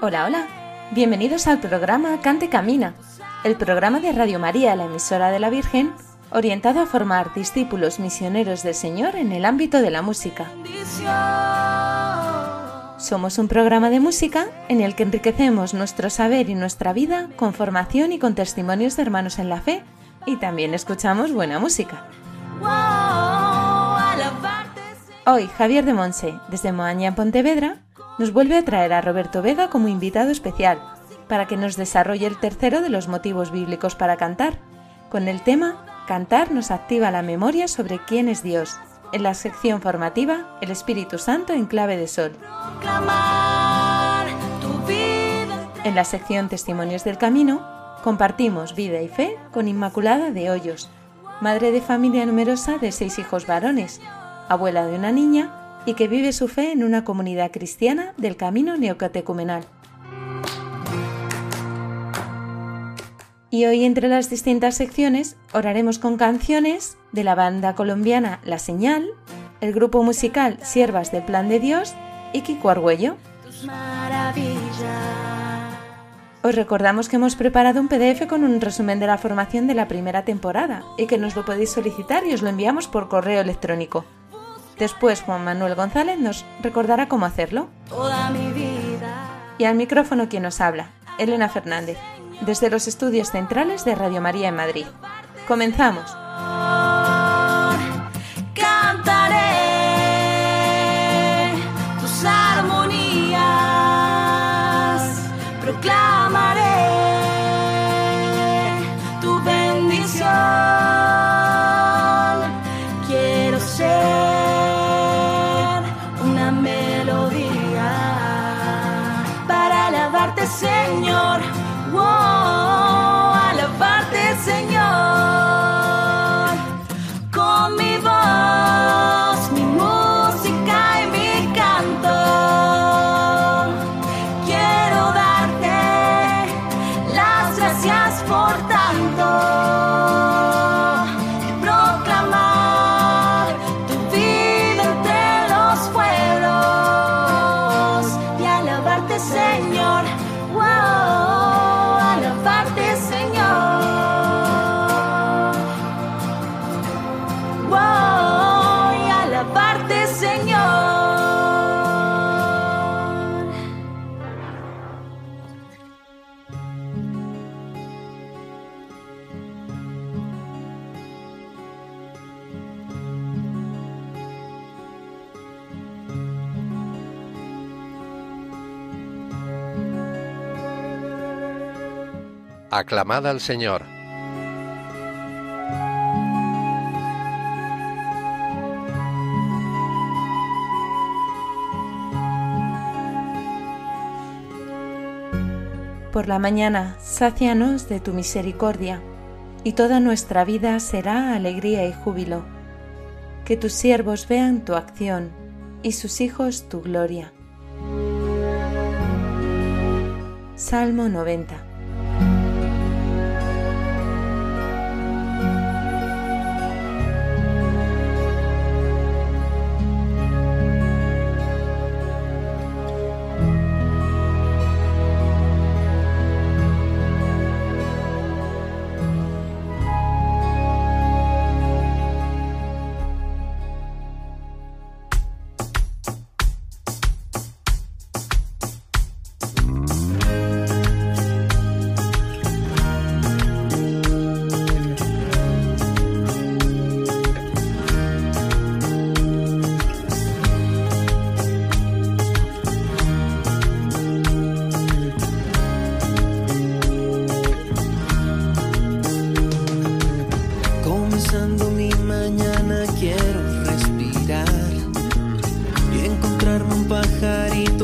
Hola, hola. Bienvenidos al programa Cante Camina, el programa de Radio María, la emisora de la Virgen, orientado a formar discípulos misioneros del Señor en el ámbito de la música. Somos un programa de música en el que enriquecemos nuestro saber y nuestra vida con formación y con testimonios de hermanos en la fe, y también escuchamos buena música. Hoy Javier de Monse, desde Moaña, Pontevedra, nos vuelve a traer a Roberto Vega como invitado especial para que nos desarrolle el tercero de los motivos bíblicos para cantar, con el tema Cantar nos activa la memoria sobre quién es Dios, en la sección formativa El Espíritu Santo en clave de sol. En la sección Testimonios del Camino compartimos vida y fe con Inmaculada de Hoyos, madre de familia numerosa de seis hijos varones, abuela de una niña y que vive su fe en una comunidad cristiana del camino neocatecumenal. Y hoy entre las distintas secciones oraremos con canciones de la banda colombiana La Señal, el grupo musical Siervas del Plan de Dios y Kiko Argüello. Os recordamos que hemos preparado un PDF con un resumen de la formación de la primera temporada y que nos lo podéis solicitar y os lo enviamos por correo electrónico. Después Juan Manuel González nos recordará cómo hacerlo. Y al micrófono quien nos habla, Elena Fernández, desde los estudios centrales de Radio María en Madrid. Comenzamos. Aclamad al Señor. Por la mañana, sácianos de tu misericordia, y toda nuestra vida será alegría y júbilo. Que tus siervos vean tu acción, y sus hijos tu gloria. Salmo 90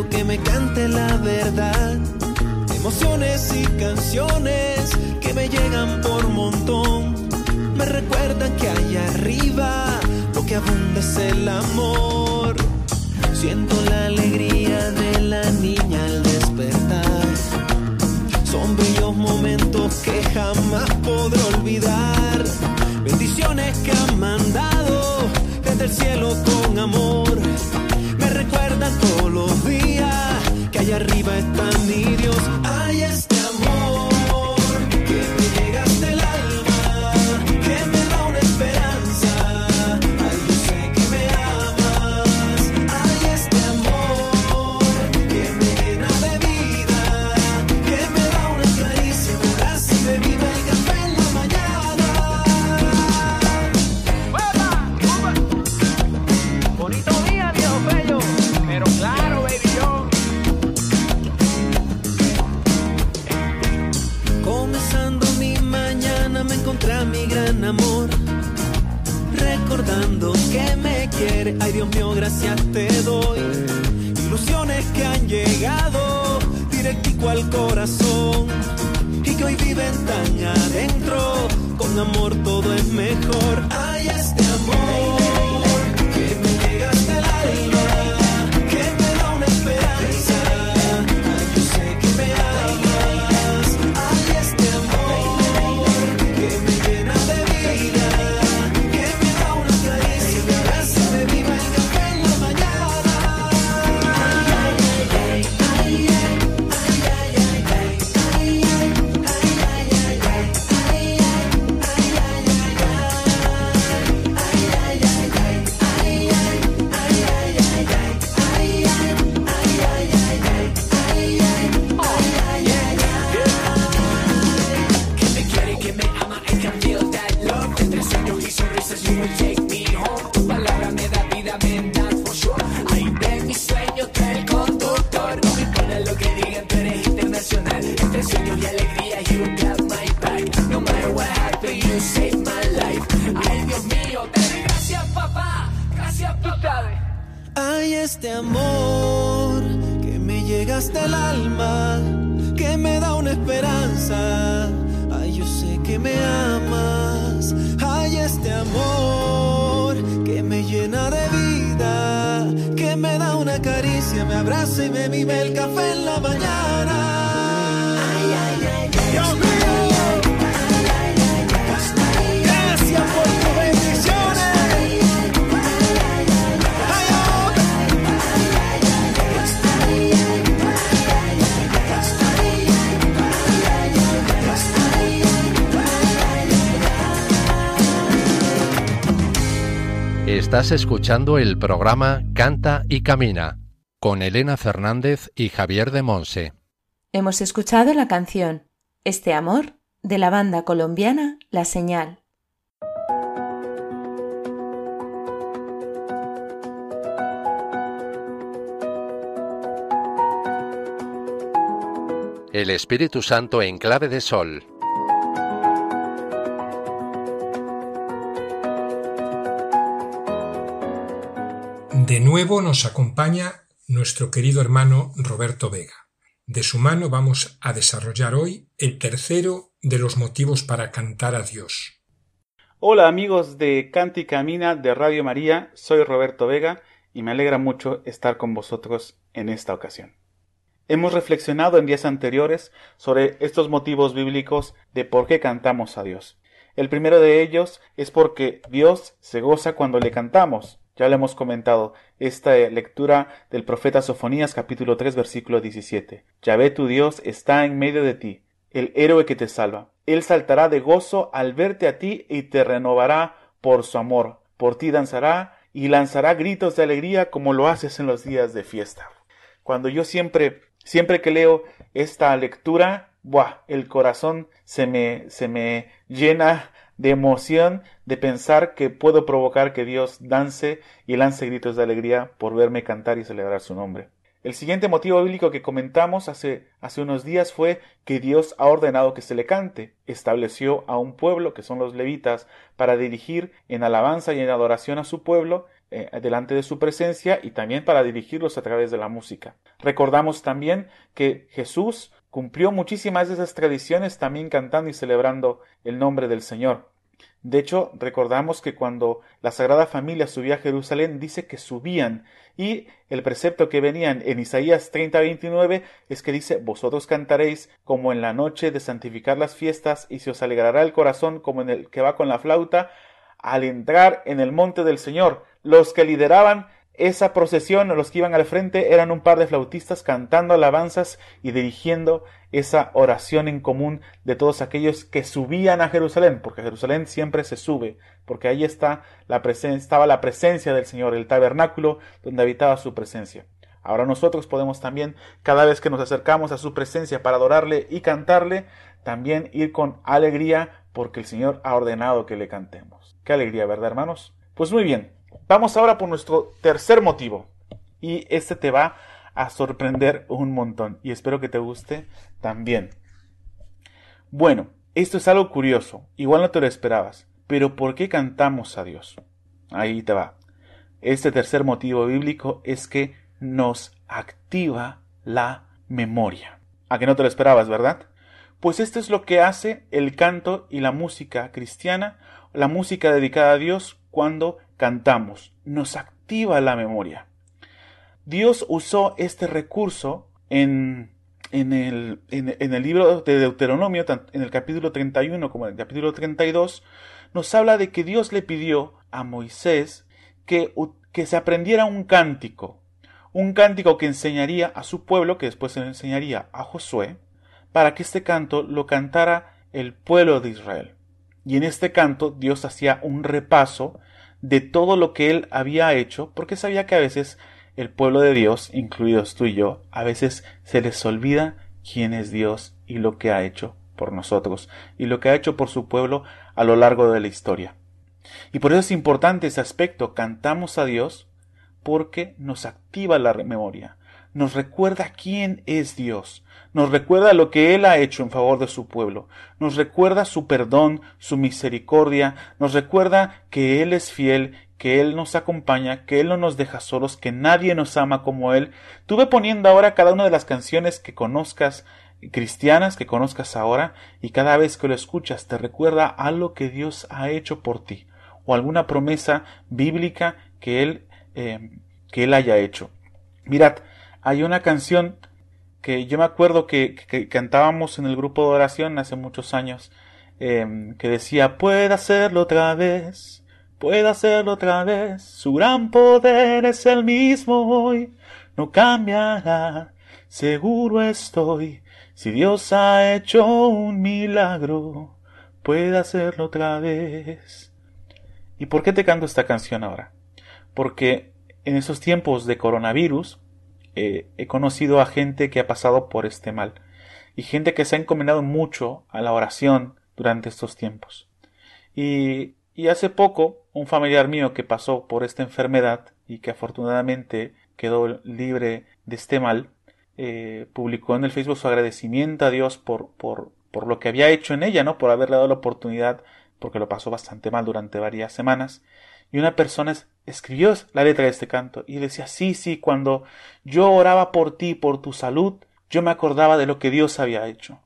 que me cante la verdad. Emociones y canciones que me llegan por montón. Me recuerdan que allá arriba lo que abunda es el amor. Siento la alegría de la niña al despertar. Son bellos momentos que jamás podré olvidar. Bendiciones que han mandado desde el cielo con amor. Me recuerdan todos los días que allá arriba está mi Dios. Estás escuchando el programa Canta y Camina con Elena Fernández y Javier de Monse. Hemos escuchado la canción Este amor de la banda colombiana La Señal. El Espíritu Santo en clave de sol. Nuevo nos acompaña nuestro querido hermano Roberto Vega. De su mano vamos a desarrollar hoy el tercero de los motivos para cantar a Dios. Hola amigos de Canta y Camina de Radio María, soy Roberto Vega y me alegra mucho estar con vosotros en esta ocasión. Hemos reflexionado en días anteriores sobre estos motivos bíblicos de por qué cantamos a Dios. El primero de ellos es porque Dios se goza cuando le cantamos. Ya lo hemos comentado, esta lectura del profeta Sofonías capítulo 3 versículo 17. Yahvé tu Dios está en medio de ti, el héroe que te salva. Él saltará de gozo al verte a ti y te renovará por su amor. Por ti danzará y lanzará gritos de alegría como lo haces en los días de fiesta. Cuando yo siempre, siempre que leo esta lectura, ¡buah! el corazón se me, se me llena de emoción de pensar que puedo provocar que Dios dance y lance gritos de alegría por verme cantar y celebrar su nombre. El siguiente motivo bíblico que comentamos hace, hace unos días fue que Dios ha ordenado que se le cante. Estableció a un pueblo, que son los levitas, para dirigir en alabanza y en adoración a su pueblo, eh, delante de su presencia y también para dirigirlos a través de la música. Recordamos también que Jesús cumplió muchísimas de esas tradiciones también cantando y celebrando el nombre del Señor. De hecho, recordamos que cuando la Sagrada Familia subía a Jerusalén, dice que subían, y el precepto que venían en Isaías 30:29 es que dice, vosotros cantaréis como en la noche de santificar las fiestas, y se os alegrará el corazón como en el que va con la flauta, al entrar en el monte del Señor. Los que lideraban esa procesión, los que iban al frente, eran un par de flautistas cantando alabanzas y dirigiendo esa oración en común de todos aquellos que subían a Jerusalén, porque Jerusalén siempre se sube, porque ahí está la estaba la presencia del Señor, el tabernáculo donde habitaba su presencia. Ahora nosotros podemos también, cada vez que nos acercamos a su presencia para adorarle y cantarle, también ir con alegría, porque el Señor ha ordenado que le cantemos. Qué alegría, ¿verdad, hermanos? Pues muy bien, Vamos ahora por nuestro tercer motivo. Y este te va a sorprender un montón. Y espero que te guste también. Bueno, esto es algo curioso. Igual no te lo esperabas. Pero ¿por qué cantamos a Dios? Ahí te va. Este tercer motivo bíblico es que nos activa la memoria. A que no te lo esperabas, ¿verdad? Pues esto es lo que hace el canto y la música cristiana, la música dedicada a Dios cuando cantamos, nos activa la memoria. Dios usó este recurso en, en, el, en, el, libro de Deuteronomio, en el capítulo 31 como en el capítulo 32, nos habla de que Dios le pidió a Moisés que, que se aprendiera un cántico, un cántico que enseñaría a su pueblo, que después se enseñaría a Josué, para que este canto lo cantara el pueblo de Israel. Y en este canto Dios hacía un repaso de todo lo que él había hecho, porque sabía que a veces el pueblo de Dios, incluidos tú y yo, a veces se les olvida quién es Dios y lo que ha hecho por nosotros y lo que ha hecho por su pueblo a lo largo de la historia. Y por eso es importante ese aspecto, cantamos a Dios porque nos activa la memoria, nos recuerda quién es Dios, nos recuerda lo que Él ha hecho en favor de su pueblo, nos recuerda su perdón, su misericordia, nos recuerda que Él es fiel, que Él nos acompaña, que Él no nos deja solos, que nadie nos ama como Él. Tuve poniendo ahora cada una de las canciones que conozcas, cristianas que conozcas ahora, y cada vez que lo escuchas te recuerda algo que Dios ha hecho por ti, o alguna promesa bíblica que Él, eh, que Él haya hecho. Mirad, hay una canción que yo me acuerdo que, cantábamos en el grupo de oración hace muchos años, em, que decía, puede hacerlo otra vez, puede hacerlo otra vez, su gran poder es el mismo hoy, no cambiará, seguro estoy, si Dios ha hecho un milagro, puede hacerlo otra vez. ¿Y por qué te canto esta canción ahora? Porque en esos tiempos de coronavirus, eh, he conocido a gente que ha pasado por este mal y gente que se ha encomendado mucho a la oración durante estos tiempos. Y, y hace poco, un familiar mío que pasó por esta enfermedad y que afortunadamente quedó libre de este mal, eh, publicó en el Facebook su agradecimiento a Dios por, por, por lo que había hecho en ella, ¿no? Por haberle dado la oportunidad, porque lo pasó bastante mal durante varias semanas, y una persona escribió la letra de este canto y decía, sí, sí, cuando yo oraba por ti, por tu salud, yo me acordaba de lo que Dios había hecho.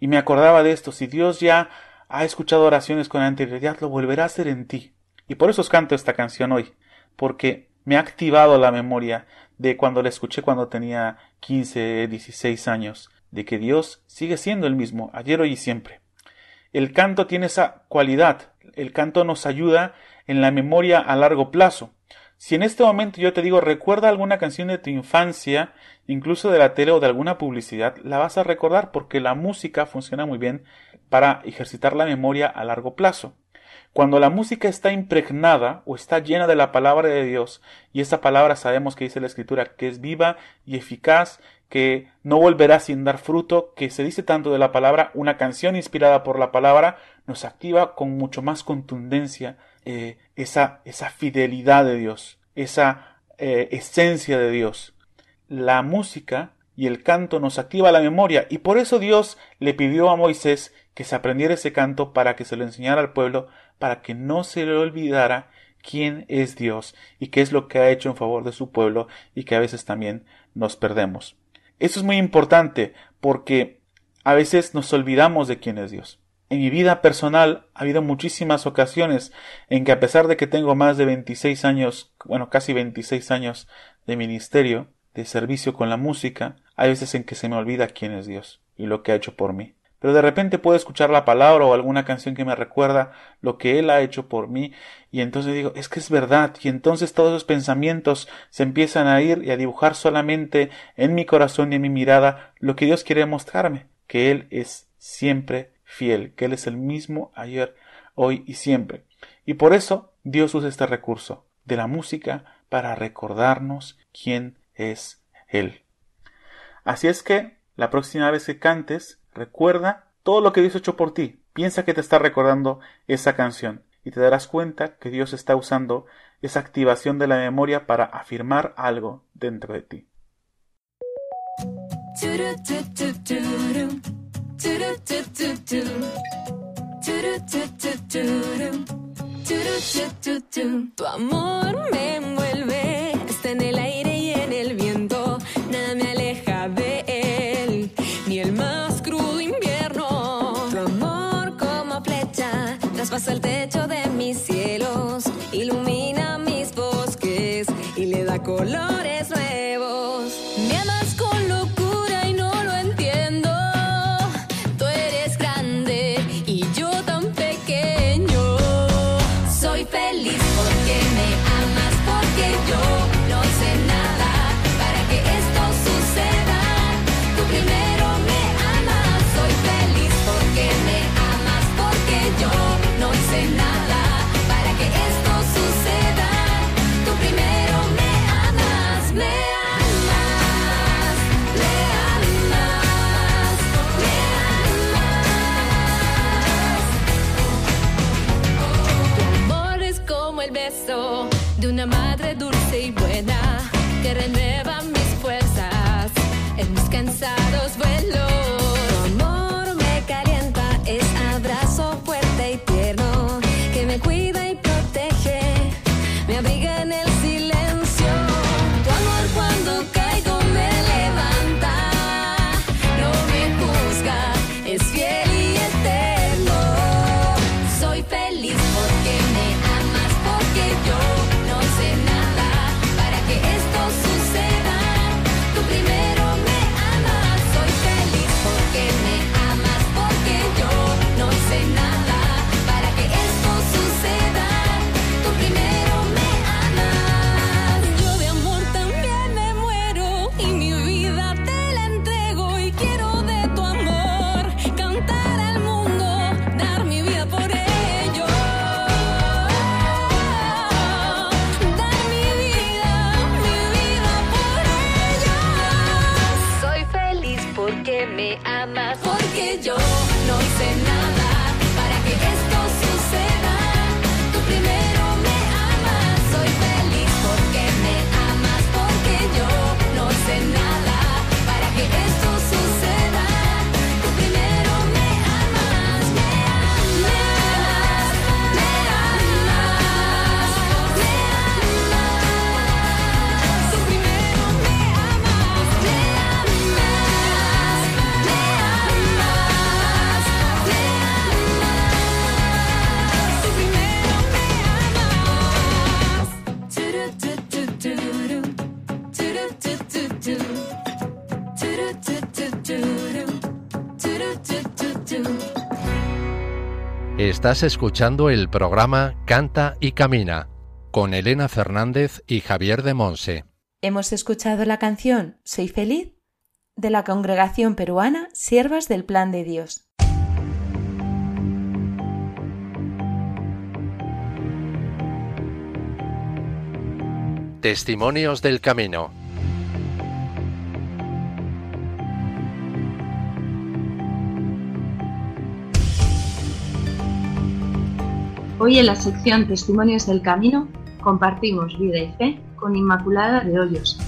Y me acordaba de esto, si Dios ya ha escuchado oraciones con anterioridad, lo volverá a hacer en ti. Y por eso os canto esta canción hoy, porque me ha activado la memoria de cuando la escuché cuando tenía 15, 16 años, de que Dios sigue siendo el mismo, ayer, hoy y siempre. El canto tiene esa cualidad, el canto nos ayuda en la memoria a largo plazo. Si en este momento yo te digo recuerda alguna canción de tu infancia, incluso de la tele o de alguna publicidad, la vas a recordar porque la música funciona muy bien para ejercitar la memoria a largo plazo. Cuando la música está impregnada o está llena de la palabra de Dios, y esa palabra sabemos que dice la Escritura que es viva y eficaz, que no volverá sin dar fruto, que se dice tanto de la palabra, una canción inspirada por la palabra nos activa con mucho más contundencia eh, esa, esa fidelidad de Dios, esa eh, esencia de Dios. La música y el canto nos activa la memoria y por eso Dios le pidió a Moisés que se aprendiera ese canto para que se lo enseñara al pueblo, para que no se le olvidara quién es Dios y qué es lo que ha hecho en favor de su pueblo y que a veces también nos perdemos. Eso es muy importante porque a veces nos olvidamos de quién es Dios. En mi vida personal ha habido muchísimas ocasiones en que a pesar de que tengo más de 26 años, bueno, casi 26 años de ministerio, de servicio con la música, hay veces en que se me olvida quién es Dios y lo que ha hecho por mí. Pero de repente puedo escuchar la palabra o alguna canción que me recuerda lo que Él ha hecho por mí y entonces digo, es que es verdad y entonces todos esos pensamientos se empiezan a ir y a dibujar solamente en mi corazón y en mi mirada lo que Dios quiere mostrarme, que Él es siempre fiel, que Él es el mismo ayer, hoy y siempre. Y por eso Dios usa este recurso de la música para recordarnos quién es Él. Así es que la próxima vez que cantes, recuerda todo lo que Dios ha hecho por ti. Piensa que te está recordando esa canción y te darás cuenta que Dios está usando esa activación de la memoria para afirmar algo dentro de ti. Tu amor me envuelve, está en el aire y en el viento, nada me aleja de él, ni el más crudo invierno. Tu amor como flecha traspasa el techo de mis cielos, ilumina mis bosques y le da colores como el beso de una madre dulce Estás escuchando el programa Canta y Camina con Elena Fernández y Javier de Monse. Hemos escuchado la canción Soy feliz de la congregación peruana Siervas del Plan de Dios. Testimonios del Camino. Hoy en la sección Testimonios del Camino compartimos vida y fe con Inmaculada de Hoyos,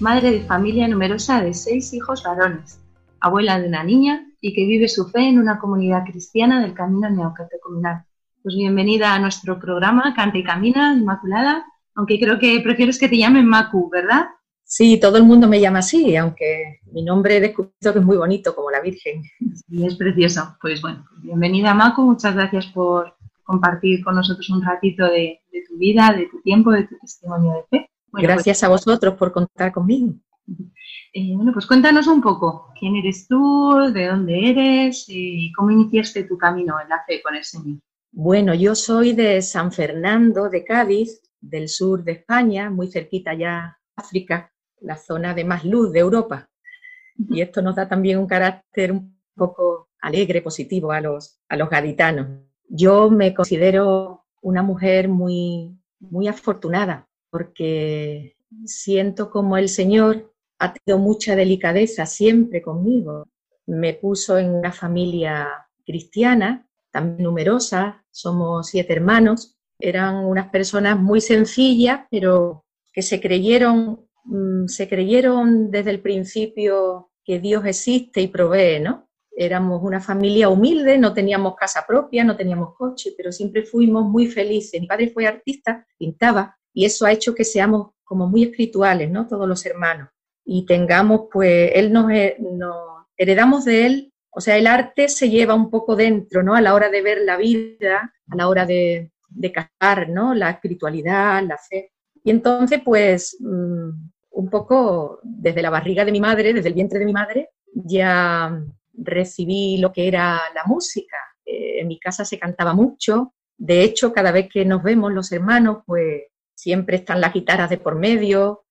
madre de familia numerosa de seis hijos varones, abuela de una niña y que vive su fe en una comunidad cristiana del camino neocatecumenal. Pues bienvenida a nuestro programa Canta y Camina, Inmaculada, aunque creo que prefieres que te llamen Macu, ¿verdad? Sí, todo el mundo me llama así, aunque mi nombre he descubierto que es muy bonito, como la Virgen. Sí, es precioso. Pues bueno, bienvenida Macu, muchas gracias por compartir con nosotros un ratito de, tu vida, de tu tiempo, de tu testimonio de fe. gracias pues a vosotros por contar conmigo. Eh, bueno, pues cuéntanos un poco, ¿quién eres tú? ¿De dónde eres? ¿Y cómo iniciaste tu camino en la fe con el Señor? Bueno, yo soy de San Fernando de Cádiz, del sur de España, muy cerquita ya África, la zona de más luz de Europa. Y esto nos da también un carácter un poco alegre, positivo a los, a los gaditanos. Yo me considero una mujer muy, muy afortunada porque siento como el Señor ha tenido mucha delicadeza siempre conmigo. Me puso en una familia cristiana, también numerosa, somos siete hermanos. Eran unas personas muy sencillas, pero que se creyeron, mm, se creyeron desde el principio que Dios existe y provee, ¿no? Éramos una familia humilde, no teníamos casa propia, no teníamos coche, pero siempre fuimos muy felices. Mi padre fue artista, pintaba, y eso ha hecho que seamos como muy espirituales, ¿no? Todos los hermanos y tengamos, pues, él nos, heredamos de él, o sea, el arte se lleva un poco dentro, ¿no? A la hora de ver la vida, a la hora de, de casar, ¿no? La espiritualidad, la fe. Y entonces, pues, mm, un poco desde la barriga de mi madre, desde el vientre de mi madre, ya recibí lo que era la música. Eh, en mi casa se cantaba mucho. De hecho, cada vez que nos vemos los hermanos, pues siempre están las guitarras de por medio,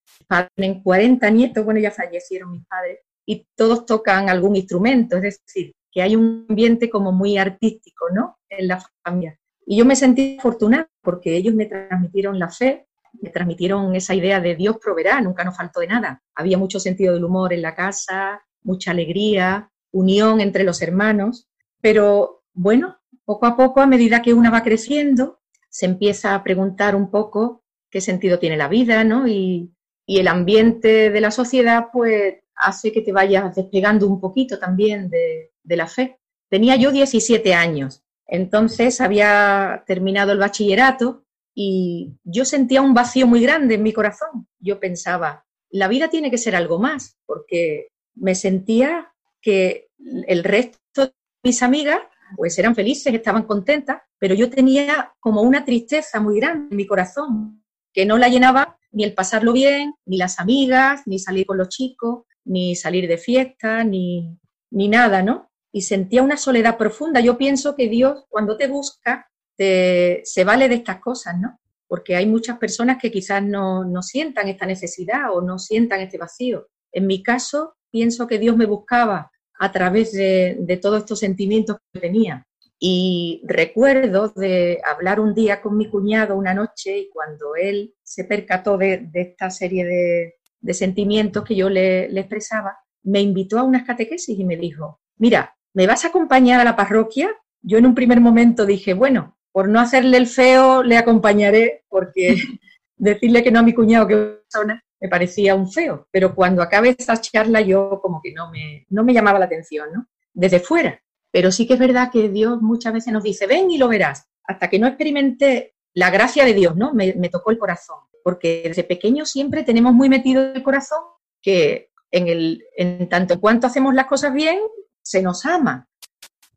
tienen 40 nietos, bueno, ya fallecieron mis padres, y todos tocan algún instrumento, es decir, que hay un ambiente como muy artístico, ¿no? En la familia. Y yo me sentí afortunada porque ellos me transmitieron la fe, me transmitieron esa idea de Dios proveerá, nunca nos faltó de nada. Había mucho sentido del humor en la casa, mucha alegría, unión entre los hermanos, pero bueno, poco a poco, a medida que una va creciendo, se empieza a preguntar un poco qué sentido tiene la vida, ¿no? Y, el ambiente de la sociedad pues hace que te vayas despegando un poquito también de, la fe. Tenía yo 17 años, entonces había terminado el bachillerato y yo sentía un vacío muy grande en mi corazón. Yo pensaba, la vida tiene que ser algo más, porque me sentía que el resto de mis amigas pues eran felices, estaban contentas, pero yo tenía como una tristeza muy grande en mi corazón, que no la llenaba ni el pasarlo bien, ni las amigas, ni salir con los chicos, ni salir de fiesta, ni, ni nada, ¿no? Y sentía una soledad profunda. Yo pienso que Dios, cuando te busca, te, se vale de estas cosas, ¿no? Porque hay muchas personas que quizás no, no sientan esta necesidad o no sientan este vacío. En mi caso, pienso que Dios me buscaba a través de, todos estos sentimientos que tenía. Y recuerdo de hablar un día con mi cuñado una noche y cuando él se percató de, esta serie de, sentimientos que yo le, expresaba, me invitó a unas catequesis y me dijo, mira, ¿me vas a acompañar a la parroquia? Yo en un primer momento dije, bueno, por no hacerle el feo, le acompañaré, porque decirle que no a mi cuñado que persona me parecía un feo. Pero cuando acabé esa charla, yo como que no me, no me llamaba la atención, ¿no? Desde fuera. Pero sí que es verdad que Dios muchas veces nos dice, ven y lo verás. Hasta que no experimenté la gracia de Dios, ¿no? Me, tocó el corazón. Porque desde pequeño siempre tenemos muy metido el corazón que en, el, en tanto en cuanto hacemos las cosas bien, se nos ama.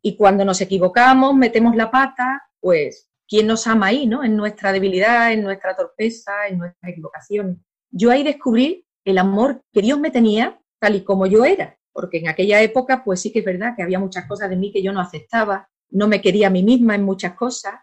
Y cuando nos equivocamos, metemos la pata, pues, ¿quién nos ama ahí, no? En nuestra debilidad, en nuestra torpeza, en nuestras equivocaciones. Yo ahí descubrí el amor que Dios me tenía tal y como yo era porque en aquella época pues sí que es verdad que había muchas cosas de mí que yo no aceptaba, no me quería a mí misma en muchas cosas.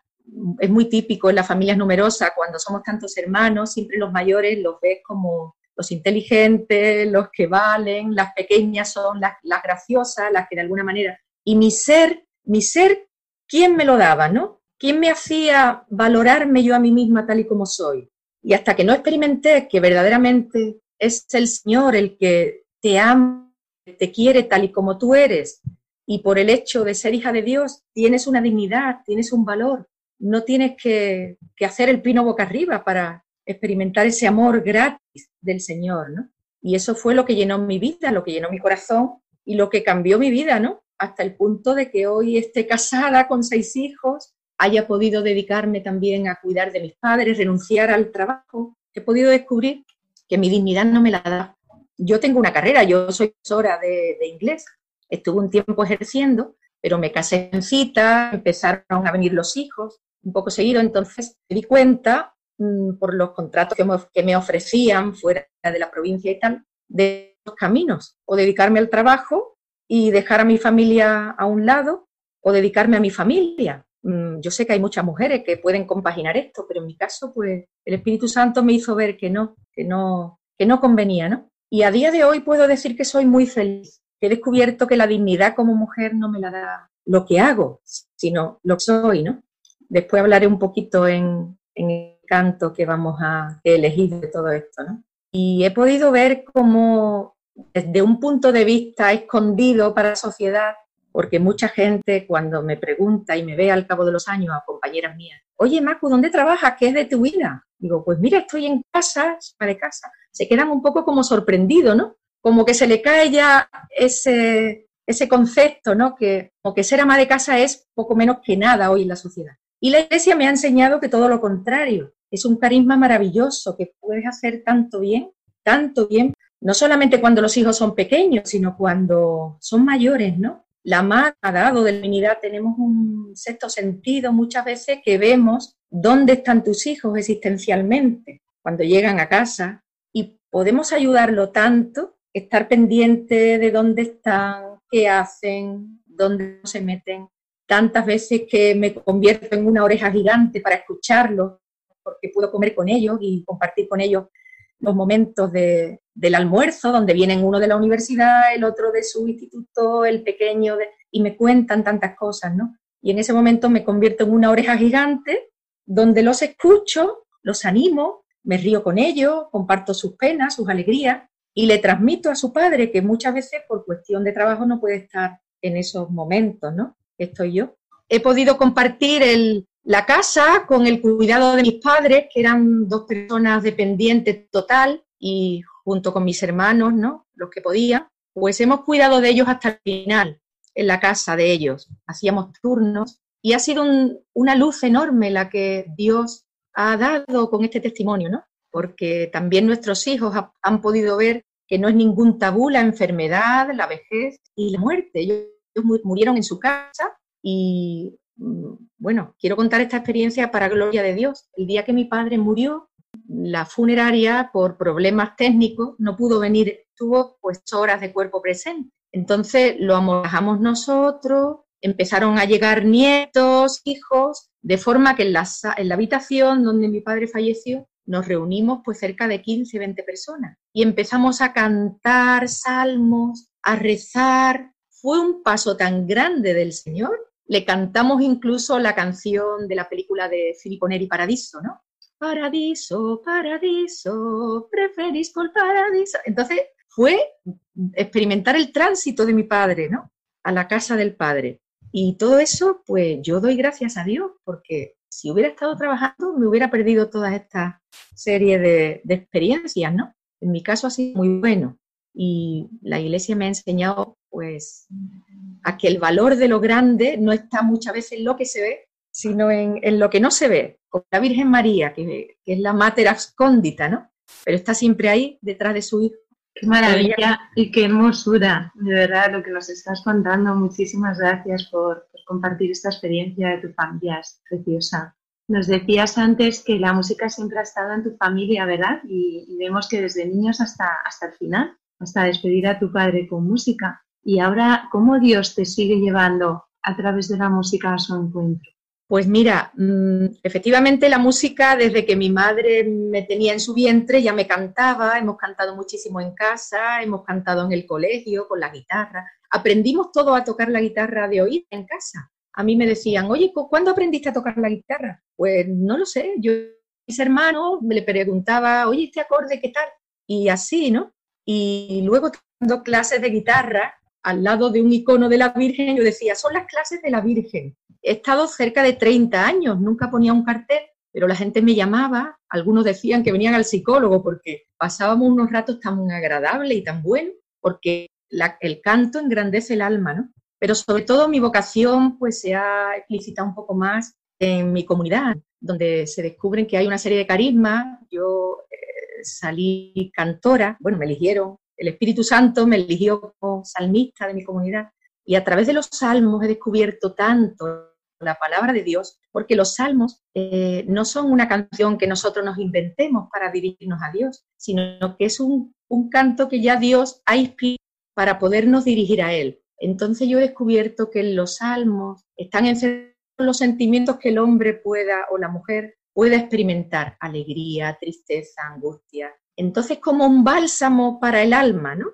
Es muy típico en las familias numerosas, cuando somos tantos hermanos, siempre los mayores los ves como los inteligentes, los que valen, las pequeñas son las, las graciosas, las que de alguna manera... Y mi ser, mi ser, ¿quién me lo daba, no? ¿Quién me hacía valorarme yo a mí misma tal y como soy? Y hasta que no experimenté que verdaderamente es el Señor el que te ama te quiere tal y como tú eres y por el hecho de ser hija de Dios tienes una dignidad, tienes un valor. No tienes que, hacer el pino boca arriba para experimentar ese amor gratis del Señor, ¿no? Y eso fue lo que llenó mi vida, lo que llenó mi corazón y lo que cambió mi vida, ¿no? Hasta el punto de que hoy esté casada con seis hijos, haya podido dedicarme también a cuidar de mis padres, renunciar al trabajo, he podido descubrir que mi dignidad no me la da. Yo tengo una carrera, yo soy profesora de, inglés, estuve un tiempo ejerciendo, pero me casé en cita, empezaron a venir los hijos un poco seguido, entonces me di cuenta mm, por los contratos que me, ofrecían fuera de la provincia y tal, de los caminos, o dedicarme al trabajo y dejar a mi familia a un lado, o dedicarme a mi familia. Mm, yo sé que hay muchas mujeres que pueden compaginar esto, pero en mi caso, pues el Espíritu Santo me hizo ver que no, que no, que no convenía, ¿no? Y a día de hoy puedo decir que soy muy feliz. He descubierto que la dignidad como mujer no me la da lo que hago, sino lo que soy, ¿no? Después hablaré un poquito en, el canto que vamos a elegir de todo esto, ¿no? Y he podido ver cómo desde un punto de vista escondido para la sociedad, porque mucha gente cuando me pregunta y me ve al cabo de los años a compañeras mías, oye Macu, ¿dónde trabajas? ¿Qué es de tu vida? Digo, pues mira, estoy en casa, para casa. Se quedan un poco como sorprendidos, ¿no? Como que se le cae ya ese, ese concepto, ¿no? Que, como que ser ama de casa es poco menos que nada hoy en la sociedad. Y la iglesia me ha enseñado que todo lo contrario, es un carisma maravilloso, que puedes hacer tanto bien, tanto bien, no solamente cuando los hijos son pequeños, sino cuando son mayores, ¿no? La ha dado de la divinidad, tenemos un sexto sentido muchas veces que vemos dónde están tus hijos existencialmente cuando llegan a casa y podemos ayudarlo tanto, estar pendiente de dónde están, qué hacen, dónde se meten. Tantas veces que me convierto en una oreja gigante para escucharlos, porque puedo comer con ellos y compartir con ellos los momentos del almuerzo, donde vienen uno de la universidad, el otro de su instituto, el pequeño, y me cuentan tantas cosas, ¿no? Y en ese momento me convierto en una oreja gigante, donde los escucho, los animo, me río con ellos, comparto sus penas, sus alegrías, y le transmito a su padre que muchas veces por cuestión de trabajo no puede estar en esos momentos, ¿no? Estoy yo. He podido compartir la casa con el cuidado de mis padres, que eran dos personas dependientes total, y junto con mis hermanos, ¿no? Los que podían, pues hemos cuidado de ellos hasta el final, en la casa de ellos. Hacíamos turnos y ha sido una luz enorme la que Dios ha dado con este testimonio, ¿no? porque también nuestros hijos han podido ver que no es ningún tabú la enfermedad, la vejez y la muerte. Ellos murieron en su casa y, bueno, quiero contar esta experiencia para gloria de Dios. El día que mi padre murió, la funeraria, por problemas técnicos, no pudo venir, tuvo pues horas de cuerpo presente. Entonces lo amorajamos nosotros, empezaron a llegar nietos, hijos, de forma que en la, en la habitación donde mi padre falleció nos reunimos pues cerca de 15, 20 personas y empezamos a cantar salmos, a rezar. Fue un paso tan grande del Señor. Le cantamos incluso la canción de la película de Filippo Neri Paradiso, ¿no? Paradiso, paradiso, preferís por paradiso. Entonces fue experimentar el tránsito de mi padre, ¿no? A la casa del padre. Y todo eso, pues yo doy gracias a Dios, porque si hubiera estado trabajando me hubiera perdido toda esta serie de, experiencias, ¿no? En mi caso ha sido muy bueno y la iglesia me ha enseñado pues a que el valor de lo grande no está muchas veces en lo que se ve, sino en, lo que no se ve, como la Virgen María, que, que, es la mater abscondita, ¿no? Pero está siempre ahí detrás de su hijo. Qué maravilla y qué hermosura, de verdad, lo que nos estás contando. Muchísimas gracias por, compartir esta experiencia de tu familia, es preciosa. Nos decías antes que la música siempre ha estado en tu familia, ¿verdad? Y, vemos que desde niños hasta, hasta el final, hasta despedir a tu padre con música. Y ahora, ¿cómo Dios te sigue llevando a través de la música a su encuentro? Pues mira, mm, efectivamente la música, desde que mi madre me tenía en su vientre, ya me cantaba, hemos cantado muchísimo en casa, hemos cantado en el colegio con la guitarra. Aprendimos todo a tocar la guitarra de oír en casa. A mí me decían, oye, ¿cuándo aprendiste a tocar la guitarra? Pues no lo sé, yo mis hermanos me le preguntaba, oye, este acorde, ¿qué tal? Y así, ¿no? Y luego dando clases de guitarra al lado de un icono de la Virgen, yo decía, son las clases de la Virgen he estado cerca de 30 años, nunca ponía un cartel, pero la gente me llamaba, algunos decían que venían al psicólogo porque pasábamos unos ratos tan agradables y tan buenos, porque el canto engrandece el alma, ¿no? Pero sobre todo mi vocación pues se ha explicitado un poco más en mi comunidad, donde se descubren que hay una serie de carismas. Yo eh, salí cantora, bueno, me eligieron, el Espíritu Santo me eligió como salmista de mi comunidad y a través de los salmos he descubierto tanto la palabra de Dios, porque los salmos eh, no son una canción que nosotros nos inventemos para dirigirnos a Dios, sino que es un, un canto que ya Dios ha inspirado para podernos dirigir a Él. Entonces yo he descubierto que en los salmos están encerrados los sentimientos que el hombre pueda o la mujer pueda experimentar, alegría, tristeza, angustia. Entonces como un bálsamo para el alma, ¿no?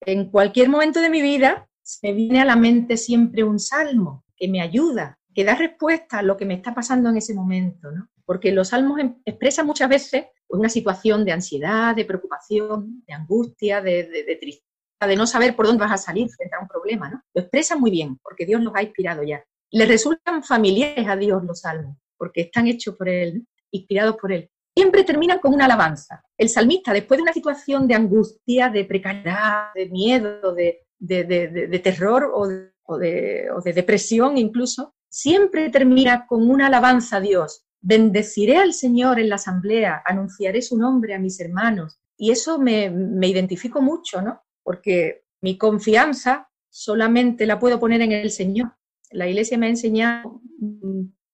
En cualquier momento de mi vida me viene a la mente siempre un salmo que me ayuda, que da respuesta a lo que me está pasando en ese momento, ¿no? Porque los salmos em, expresan muchas veces una situación de ansiedad, de preocupación, de angustia, de, de tristeza de no saber por dónde vas a salir frente a un problema, ¿no? Lo expresa muy bien, porque Dios los ha inspirado ya. Le resultan familiares a Dios los salmos, porque están hechos por Él, inspirados por Él. Siempre terminan con una alabanza. El salmista, después de una situación de angustia, de precariedad, de miedo, de, de, terror o, de depresión incluso, siempre termina con una alabanza a Dios. Bendeciré al Señor en la asamblea, anunciaré su nombre a mis hermanos. Y eso me, me identifico mucho, ¿no? porque mi confianza solamente la puedo poner en el Señor. La Iglesia me ha enseñado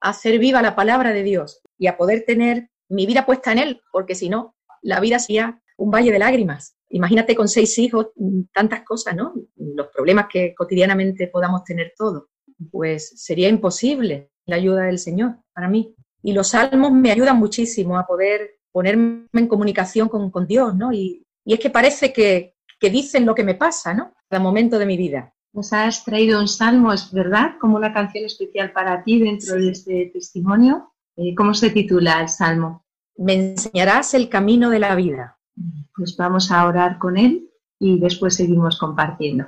a hacer viva la palabra de Dios y a poder tener mi vida puesta en Él, porque si no, la vida sería un valle de lágrimas. Imagínate con seis hijos, mm, tantas cosas, ¿no? Los problemas que cotidianamente podamos tener todos. Pues sería imposible la ayuda del Señor para mí. Y los salmos me ayudan muchísimo a poder ponerme en comunicación con, con Dios, ¿no? Y, y es que parece que, que dicen lo que me pasa, ¿no? Cada momento de mi vida. Nos has traído un salmo, es verdad, como una canción especial para ti dentro de este testimonio. Eh, ¿Cómo se titula el salmo? Me enseñarás el camino de la vida. Pues vamos a orar con él y después seguimos compartiendo.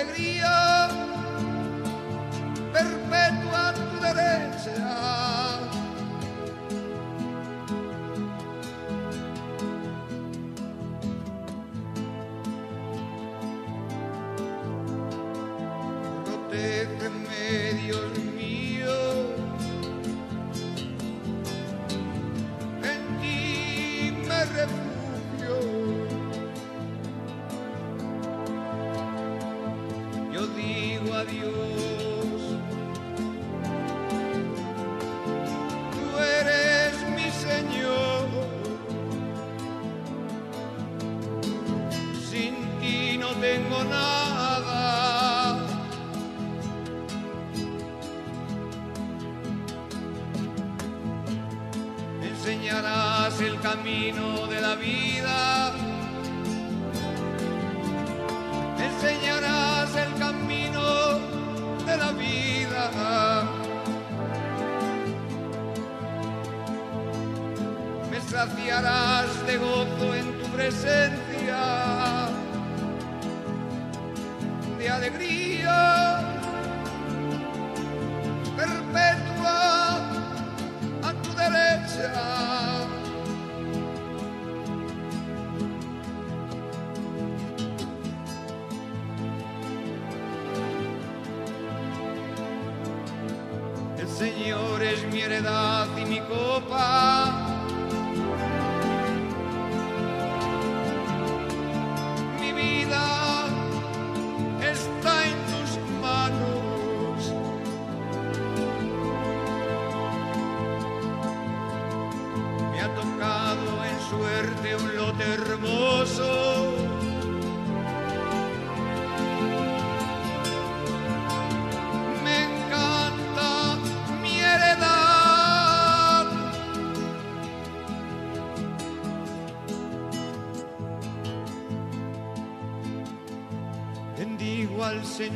alegría perpetua tu derecha.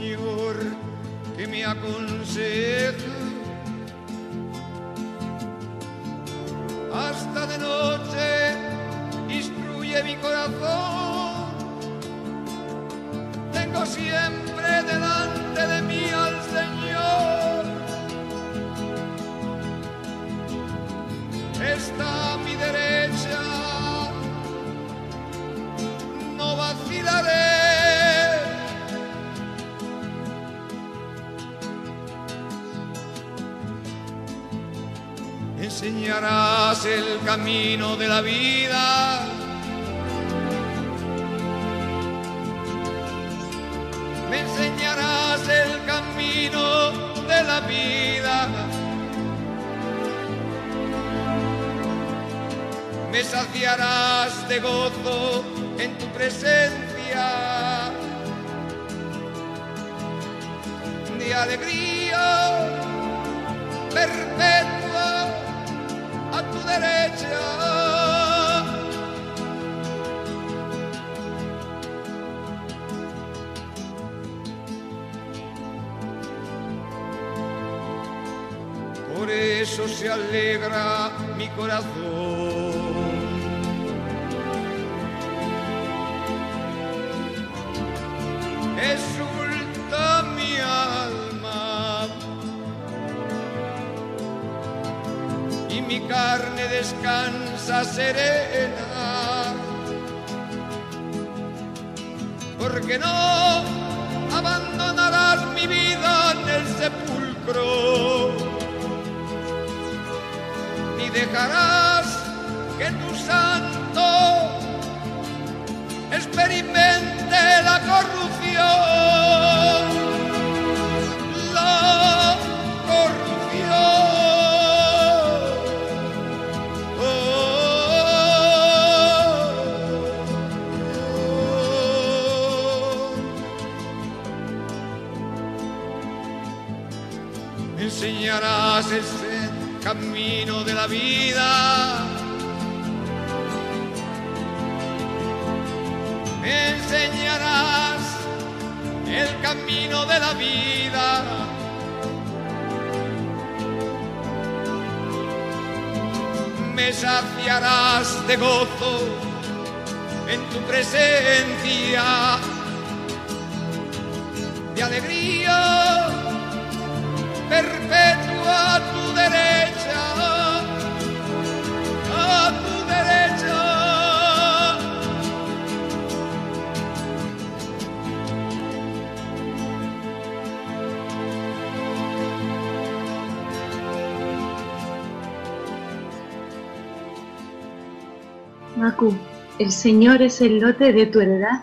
Señor que me aconseja. Camino de la vida. Me enseñarás el camino de la vida. Me saciarás de gozo en tu presencia, eso se alegra mi corazón. Exulta mi alma y mi carne descansa serena. Porque no abandonarás mi vida en el sepulcro, dejarás que tu santo experimente la vida. Me enseñarás el camino de la vida. Me saciarás de gozo en tu presencia, de alegría ¿el Señor es el lote de tu heredad?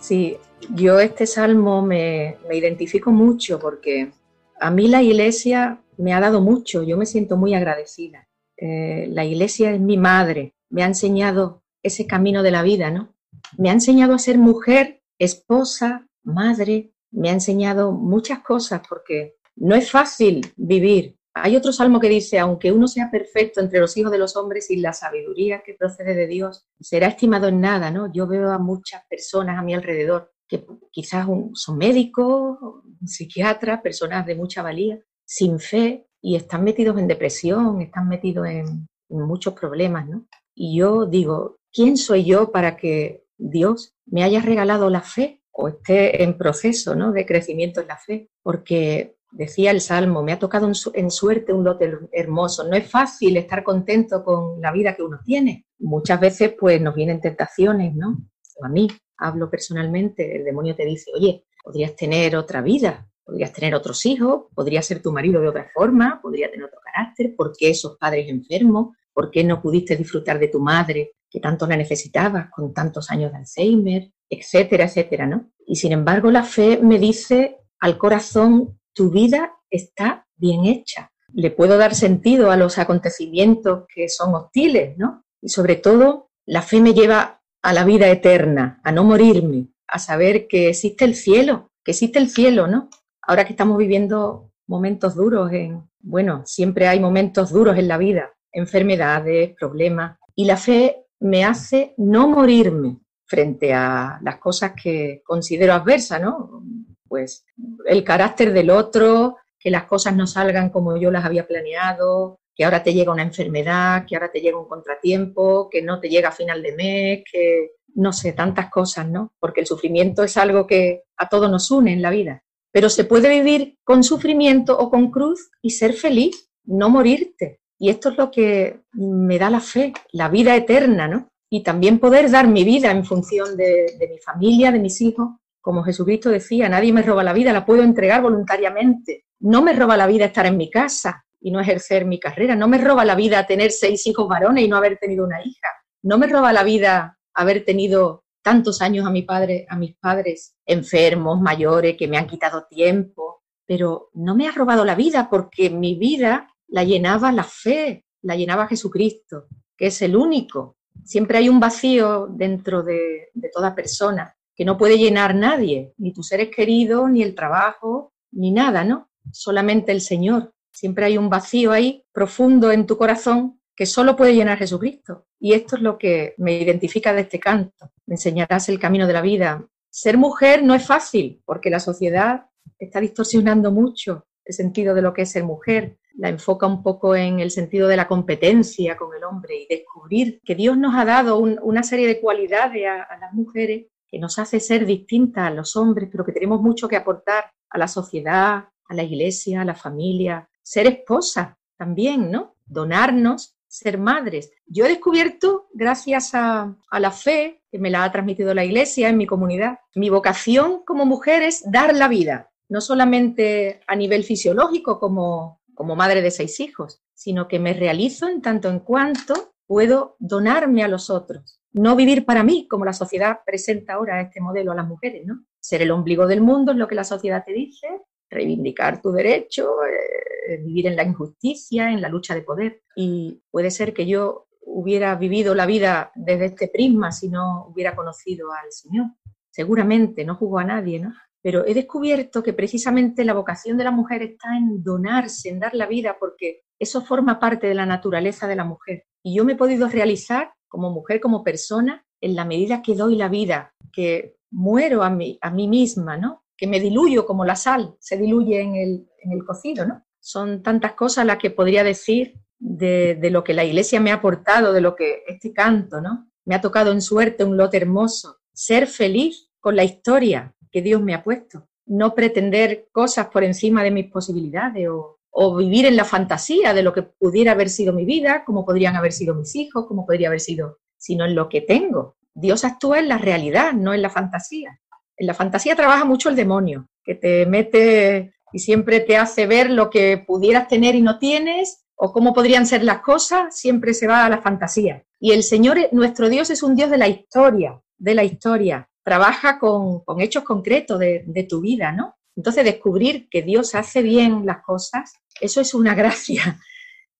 Sí, yo este salmo me, me identifico mucho porque a mí la iglesia me ha dado mucho, yo me siento muy agradecida. Eh, la iglesia es mi madre, me ha enseñado ese camino de la vida, ¿no? Me ha enseñado a ser mujer, esposa, madre, me ha enseñado muchas cosas porque no es fácil vivir. Hay otro salmo que dice, aunque uno sea perfecto entre los hijos de los hombres y la sabiduría que procede de Dios, será estimado en nada, ¿no? Yo veo a muchas personas a mi alrededor que quizás son médicos, psiquiatras, personas de mucha valía, sin fe y están metidos en depresión, están metidos en, muchos problemas, ¿no? Y yo digo, ¿quién soy yo para que Dios me haya regalado la fe o esté en proceso ¿no? de crecimiento en la fe? Porque decía el Salmo, me ha tocado en suerte un lote hermoso. No es fácil estar contento con la vida que uno tiene. Muchas veces pues nos vienen tentaciones, ¿no? A mí, hablo personalmente, el demonio te dice, oye, podrías tener otra vida, podrías tener otros hijos, podría ser tu marido de otra forma, podría tener otro carácter, ¿por qué esos padres enfermos? ¿Por qué no pudiste disfrutar de tu madre que tanto la necesitabas con tantos años de Alzheimer? Etcétera, etcétera, ¿no? Y sin embargo la fe me dice al corazón, tu vida está bien hecha. Le puedo dar sentido a los acontecimientos que son hostiles, ¿no? Y sobre todo, la fe me lleva a la vida eterna, a no morirme, a saber que existe el cielo, que existe el cielo, ¿no? Ahora que estamos viviendo momentos duros en, bueno, siempre hay momentos duros en la vida, enfermedades, problemas, y la fe me hace no morirme frente a las cosas que considero adversas, ¿no? Pues el carácter del otro, que las cosas no salgan como yo las había planeado, que ahora te llega una enfermedad, que ahora te llega un contratiempo, que no te llega a final de mes, que no sé, tantas cosas, ¿no? Porque el sufrimiento es algo que a todos nos une en la vida. Pero se puede vivir con sufrimiento o con cruz y ser feliz, no morirte. Y esto es lo que me da la fe, la vida eterna, ¿no? Y también poder dar mi vida en función de, de mi familia, de mis hijos. Como Jesucristo decía, nadie me roba la vida, la puedo entregar voluntariamente. No me roba la vida estar en mi casa, y no ejercer mi carrera. No me roba la vida tener seis hijos varones y no haber tenido una hija. No me roba la vida haber tenido tantos años a mi padre, a mis padres enfermos, mayores, que me han quitado tiempo, pero no me ha robado la vida porque mi vida la llenaba la fe, la llenaba Jesucristo, que es el único. Siempre hay un vacío dentro de, de toda persona que no puede llenar nadie, ni tus seres queridos, ni el trabajo, ni nada, ¿no? Solamente el Señor. Siempre hay un vacío ahí profundo en tu corazón que solo puede llenar Jesucristo. Y esto es lo que me identifica de este canto. Me enseñarás el camino de la vida. Ser mujer no es fácil porque la sociedad está distorsionando mucho el sentido de lo que es ser mujer. La enfoca un poco en el sentido de la competencia con el hombre y descubrir que Dios nos ha dado una serie de cualidades a, a las mujeres que nos hace ser distintas a los hombres, pero que tenemos mucho que aportar a la sociedad, a la iglesia, a la familia, ser esposa también, ¿no? Donarnos, ser madres. Yo he descubierto, gracias a, la fe que me la ha transmitido la Iglesia en mi comunidad, mi vocación como mujer es dar la vida, no solamente a nivel fisiológico como, como madre de seis hijos, sino que me realizo en tanto en cuanto puedo donarme a los otros. No vivir para mí, como la sociedad presenta ahora este modelo a las mujeres, ¿no? Ser el ombligo del mundo es lo que la sociedad te dice, reivindicar tu derecho, eh, vivir en la injusticia, en la lucha de poder. Y puede ser que yo hubiera vivido la vida desde este prisma si no hubiera conocido al Señor. Seguramente, no juzgo a nadie, ¿no? Pero he descubierto que precisamente la vocación de la mujer está en donarse, en dar la vida, porque eso forma parte de la naturaleza de la mujer. Y yo me he podido realizar como mujer, como persona, en la medida que doy la vida, que muero a mí, a mí misma, ¿no? que me diluyo como la sal se diluye en el, en el cocido, ¿no? Son tantas cosas las que podría decir de, de, lo que la iglesia me ha aportado, de lo que este canto, ¿no? Me ha tocado en suerte un lote hermoso. Ser feliz con la historia que Dios me ha puesto. No pretender cosas por encima de mis posibilidades o, o vivir en la fantasía de lo que pudiera haber sido mi vida, como podrían haber sido mis hijos, como podría haber sido, sino en lo que tengo. Dios actúa en la realidad, no en la fantasía. En la fantasía trabaja mucho el demonio, que te mete y siempre te hace ver lo que pudieras tener y no tienes, o cómo podrían ser las cosas, siempre se va a la fantasía. Y el Señor, nuestro Dios, es un Dios de la historia, de la historia. Trabaja con, hechos concretos de tu vida, ¿no? Entonces, descubrir que Dios hace bien las cosas, eso es una gracia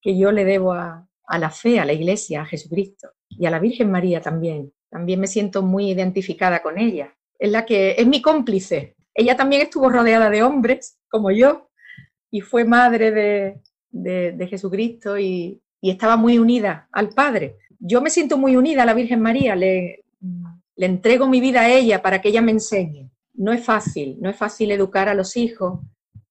que yo le debo a, la fe, a la Iglesia, a Jesucristo y a la Virgen María también. También me siento muy identificada con ella es la que es mi cómplice. Ella también estuvo rodeada de hombres, como yo, y fue madre de, de, Jesucristo y, y, estaba muy unida al Padre. Yo me siento muy unida a la Virgen María, le, le entrego mi vida a ella para que ella me enseñe. No es fácil, no es fácil educar a los hijos,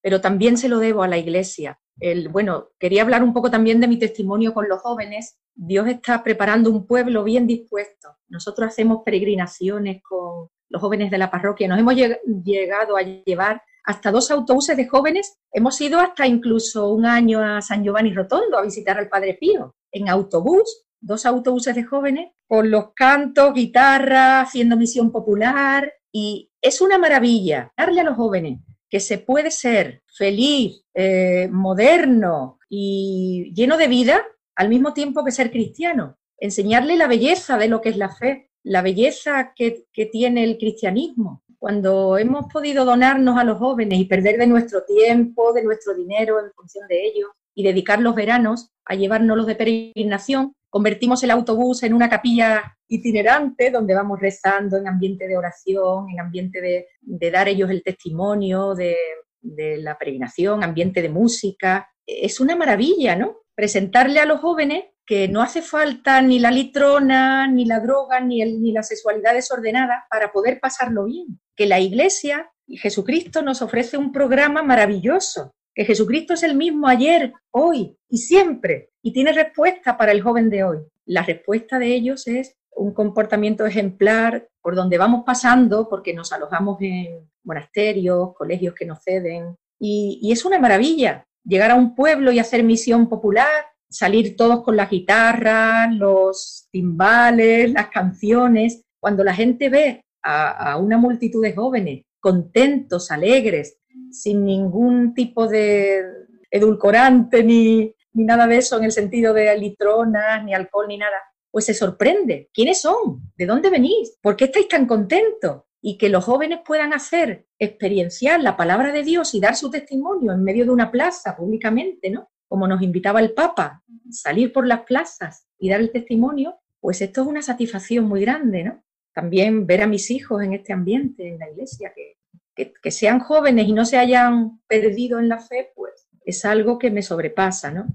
pero también se lo debo a la Iglesia. El, bueno, quería hablar un poco también de mi testimonio con los jóvenes. Dios está preparando un pueblo bien dispuesto. Nosotros hacemos peregrinaciones con, los jóvenes de la parroquia. Nos hemos llegado a llevar hasta dos autobuses de jóvenes. Hemos ido hasta incluso un año a San Giovanni Rotondo a visitar al Padre Pío en autobús, dos autobuses de jóvenes con los cantos, guitarra, haciendo misión popular. Y es una maravilla darle a los jóvenes que se puede ser feliz, eh, moderno y lleno de vida al mismo tiempo que ser cristiano. Enseñarle la belleza de lo que es la fe, la belleza que, tiene el cristianismo. Cuando hemos podido donarnos a los jóvenes y perder de nuestro tiempo, de nuestro dinero en función de ellos y dedicar los veranos a llevárnoslos de peregrinación, convertimos el autobús en una capilla itinerante donde vamos rezando en ambiente de oración, en ambiente de, dar ellos el testimonio de, de la peregrinación, ambiente de música. Es una maravilla, ¿no? Presentarle a los jóvenes que no hace falta ni la litrona, ni la droga, ni, ni la sexualidad desordenada para poder pasarlo bien. Que la iglesia Y Jesucristo nos ofrece un programa maravilloso, que Jesucristo es el mismo ayer, hoy y siempre, y tiene respuesta para el joven de hoy. La respuesta de ellos es un comportamiento ejemplar por donde vamos pasando, porque nos alojamos en monasterios, colegios que nos ceden, y, es una maravilla llegar a un pueblo y hacer misión popular, salir todos con las guitarras, los timbales, las canciones. Cuando la gente ve a, una multitud de jóvenes contentos, alegres, sin ningún tipo de edulcorante ni, ni nada de eso en el sentido de litronas, ni alcohol, ni nada, pues se sorprende. ¿Quiénes son? ¿De dónde venís? ¿Por qué estáis tan contentos? Y que los jóvenes puedan hacer experienciar la palabra de Dios y dar su testimonio en medio de una plaza públicamente, ¿no? Como nos invitaba el Papa, salir por las plazas y dar el testimonio, pues esto es una satisfacción muy grande, ¿no? también ver a mis hijos en este ambiente, en la iglesia, que, que, sean jóvenes y no se hayan perdido en la fe, pues es algo que me sobrepasa, ¿no?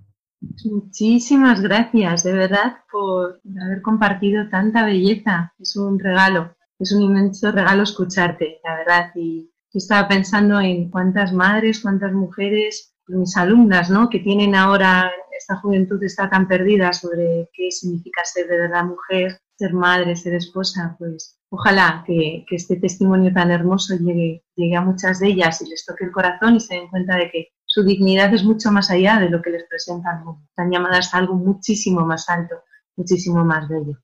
Muchísimas gracias, de verdad, por haber compartido tanta belleza. Es un regalo, es un inmenso regalo escucharte, la verdad. Y yo estaba pensando en cuántas madres, cuántas mujeres, mis alumnas, ¿no? Que tienen ahora, esta juventud está tan perdida sobre qué significa ser de verdad mujer, ser madre, ser esposa, pues ojalá que, este testimonio tan hermoso llegue, llegue a muchas de ellas y les toque el corazón y se den cuenta de que su dignidad es mucho más allá de lo que les presentan. Están llamadas a algo muchísimo más alto, muchísimo más bello.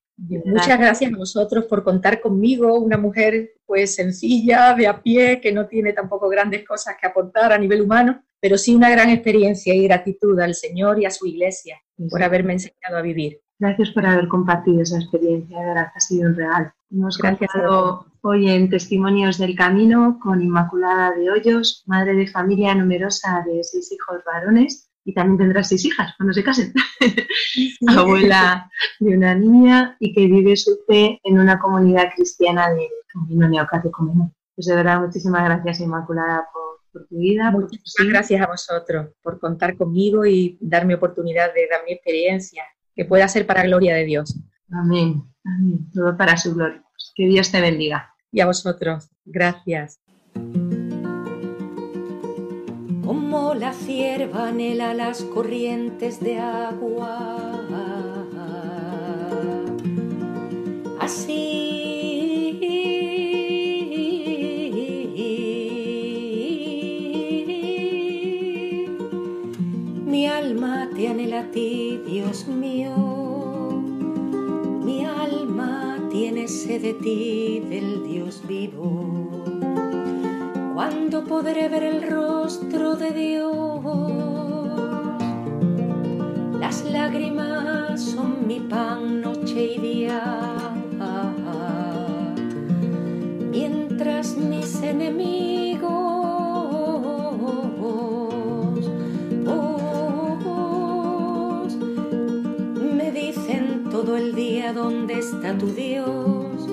Muchas gracias a vosotros por contar conmigo, una mujer pues sencilla, de a pie, que no tiene tampoco grandes cosas que aportar a nivel humano, pero sí una gran experiencia y gratitud al Señor y a su iglesia por haberme enseñado a vivir. Gracias por haber compartido esa experiencia, gracias, ha sido un regalo. Hemos contado hoy en Testimonios del Camino con Inmaculada de Hoyos, madre de familia numerosa de seis hijos varones y también tendrá seis hijas cuando se casen. Abuela de una niña y que vive su fe en una comunidad cristiana de Camino Neocatecumeno. Pues de verdad, muchísimas gracias Inmaculada por, tu vida. Muchas gracias a vosotros por contar conmigo y darme oportunidad de dar mi experiencia que pueda ser para gloria de Dios. Amén, amén. Todo para su gloria. Que Dios te bendiga. Y a vosotros. Gracias. Como la cierva anhela las corrientes de agua, te anhela a ti, Dios mío. Mi alma tiene sed de ti, del Dios vivo. ¿Cuándo podré ver el rostro de Dios? Las lágrimas son mi pan noche y día. Mientras mis enemigos el día, ¿dónde está tu Dios?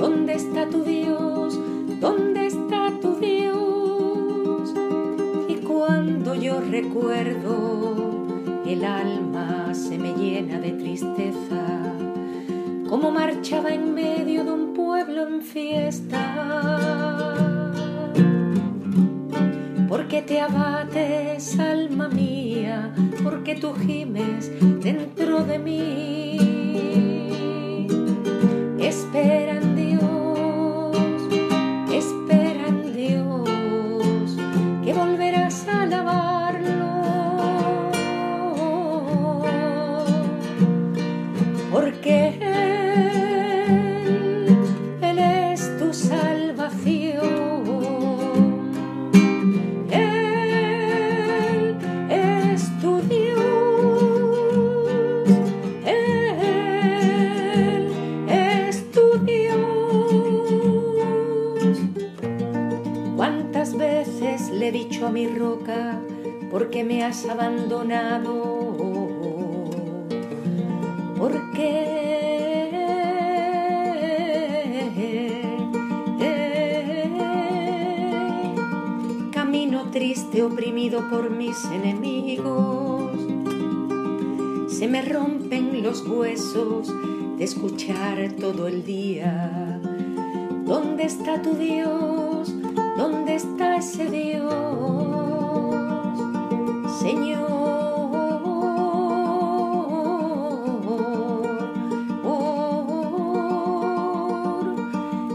¿Dónde está tu Dios? ¿Dónde está tu Dios? Y cuando yo recuerdo, el alma se me llena de tristeza, como marchaba en medio de un pueblo en fiesta porque te abates, alma mía, porque tú gimes dentro de mí. Escuchar todo el día. ¿Dónde está tu Dios? ¿Dónde está ese Dios, Señor?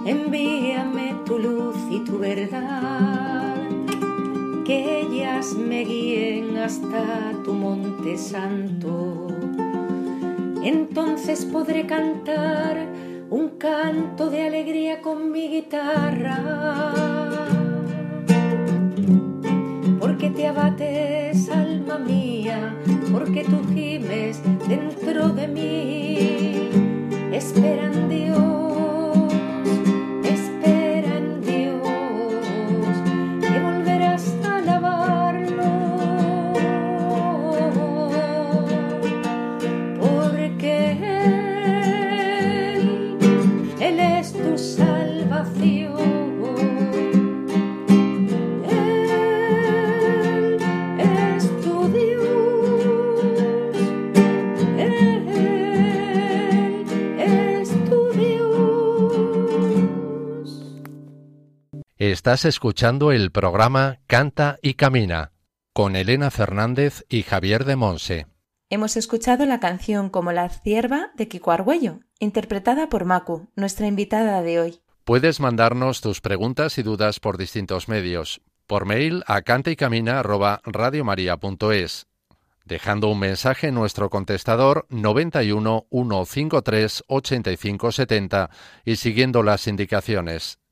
Envíame tu luz y tu verdad, que ellas me guíen hasta tu monte santo. Entonces podré cantar un canto de alegría con mi guitarra. Estás escuchando el programa Canta y Camina con Elena Fernández y Javier de Monse. Hemos escuchado la canción Como la cierva de Kiko Argüello, interpretada por Macu, nuestra invitada de hoy. Puedes mandarnos tus preguntas y dudas por distintos medios. Por mail a cantaycamina@radiomaria.es, dejando un mensaje en nuestro contestador 91 153 85 70 y siguiendo las indicaciones.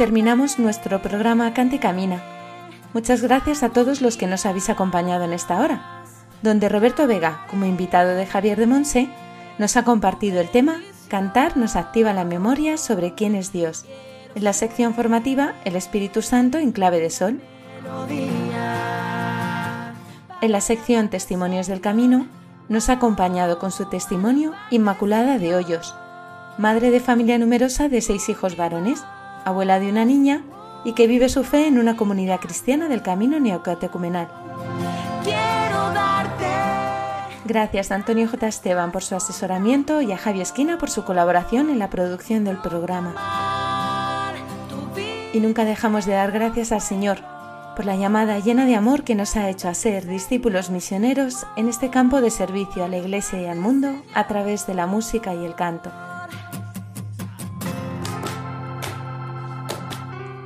Terminamos nuestro programa Cante Camina. Muchas gracias a todos los que nos habéis acompañado en esta hora, donde Roberto Vega, como invitado de Javier de Monse, nos ha compartido el tema Cantar nos activa la memoria sobre quién es Dios, en la sección formativa El Espíritu Santo en clave de sol. En la sección Testimonios del Camino nos ha acompañado con su testimonio Inmaculada de Hoyos, madre de familia numerosa de seis hijos varones, abuela de una niña y que vive su fe en una comunidad cristiana del camino neocatecumenal. Gracias a Antonio J. Esteban por su asesoramiento y a Javi Esquina por su colaboración en la producción del programa. Y nunca dejamos de dar gracias al Señor por la llamada llena de amor que nos ha hecho a ser discípulos misioneros en este campo de servicio a la Iglesia y al mundo a través de la música y el canto.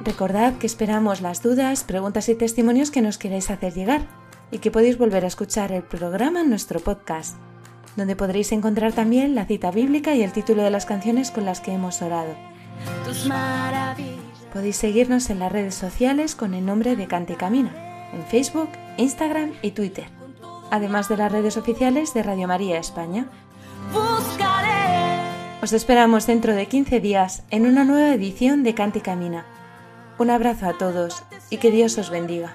Recordad que esperamos las dudas, preguntas y testimonios que nos queráis hacer llegar y que podéis volver a escuchar el programa en nuestro podcast, donde podréis encontrar también la cita bíblica y el título de las canciones con las que hemos orado. Podéis seguirnos en las redes sociales con el nombre de Cante y Camina, en Facebook, Instagram y Twitter, además de las redes oficiales de Radio María España. Os esperamos dentro de 15 días en una nueva edición de Cante y Camina. Un abrazo a todos y que Dios os bendiga.